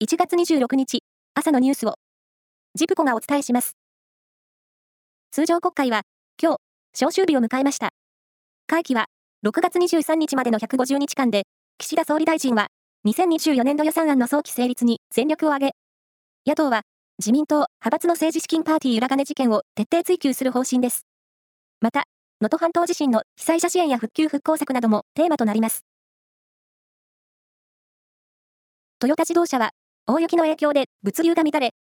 1月26日、朝のニュースを、ジプコがお伝えします。通常国会は、今日、召集日を迎えました。会期は、6月23日までの150日間で、岸田総理大臣は、2024年度予算案の早期成立に全力を挙げ、野党は、自民党、派閥の政治資金パーティー裏金事件を徹底追及する方針です。また、能登半島地震の被災者支援や復旧復興策などもテーマとなります。トヨタ自動車は、大雪の影響で物流が乱れ、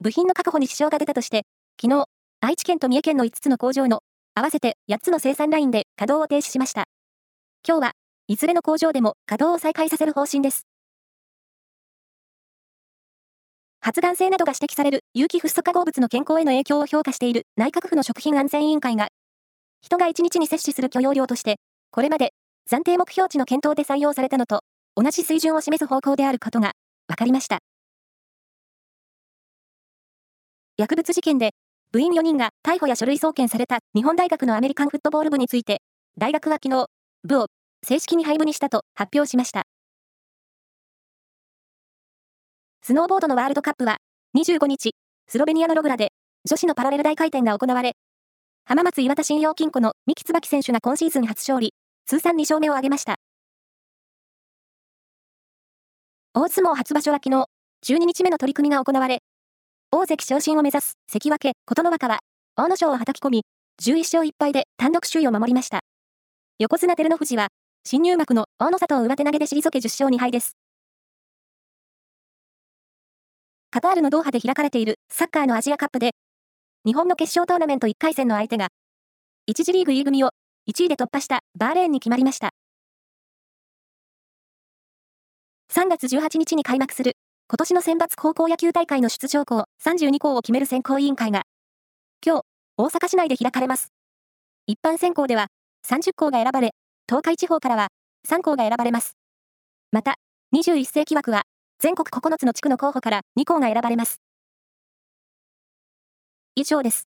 部品の確保に支障が出たとして、昨日、愛知県と三重県の5つの工場の合わせて8つの生産ラインで稼働を停止しました。今日はいずれの工場でも稼働を再開させる方針です。発がん性などが指摘される有機フッ素化合物の健康への影響を評価している内閣府の食品安全委員会が、人が1日に摂取する許容量として、これまで暫定目標値の検討で採用されたのと同じ水準を示す方向であることが分かりました。薬物事件で部員4人が逮捕や書類送検された日本大学のアメリカンフットボール部について、大学は昨日、部を正式に廃部にしたと発表しました。スノーボードのワールドカップは、25日、スロベニアのログラで、女子のパラレル大回転が行われ、浜松岩田信用金庫の三木椿選手が今シーズン初勝利、通算2勝目を挙げました。大相撲初場所は昨日、12日目の取り組みが行われ、大関昇進を目指す関脇琴ノ若は、阿武咲を叩き込み、11勝1敗で単独首位を守りました。横綱照ノ富士は、新入幕の大野里を上手投げで退け10勝2敗です。カタールのドーハで開かれているサッカーのアジアカップで、日本の決勝トーナメント1回戦の相手が、1次リーグ E 組を1位で突破したバーレーンに決まりました。3月18日に開幕する今年の選抜高校野球大会の出場校32校を決める選考委員会が、今日、大阪市内で開かれます。一般選考では30校が選ばれ、東海地方からは3校が選ばれます。また、21世紀枠は全国9つの地区の候補から2校が選ばれます。以上です。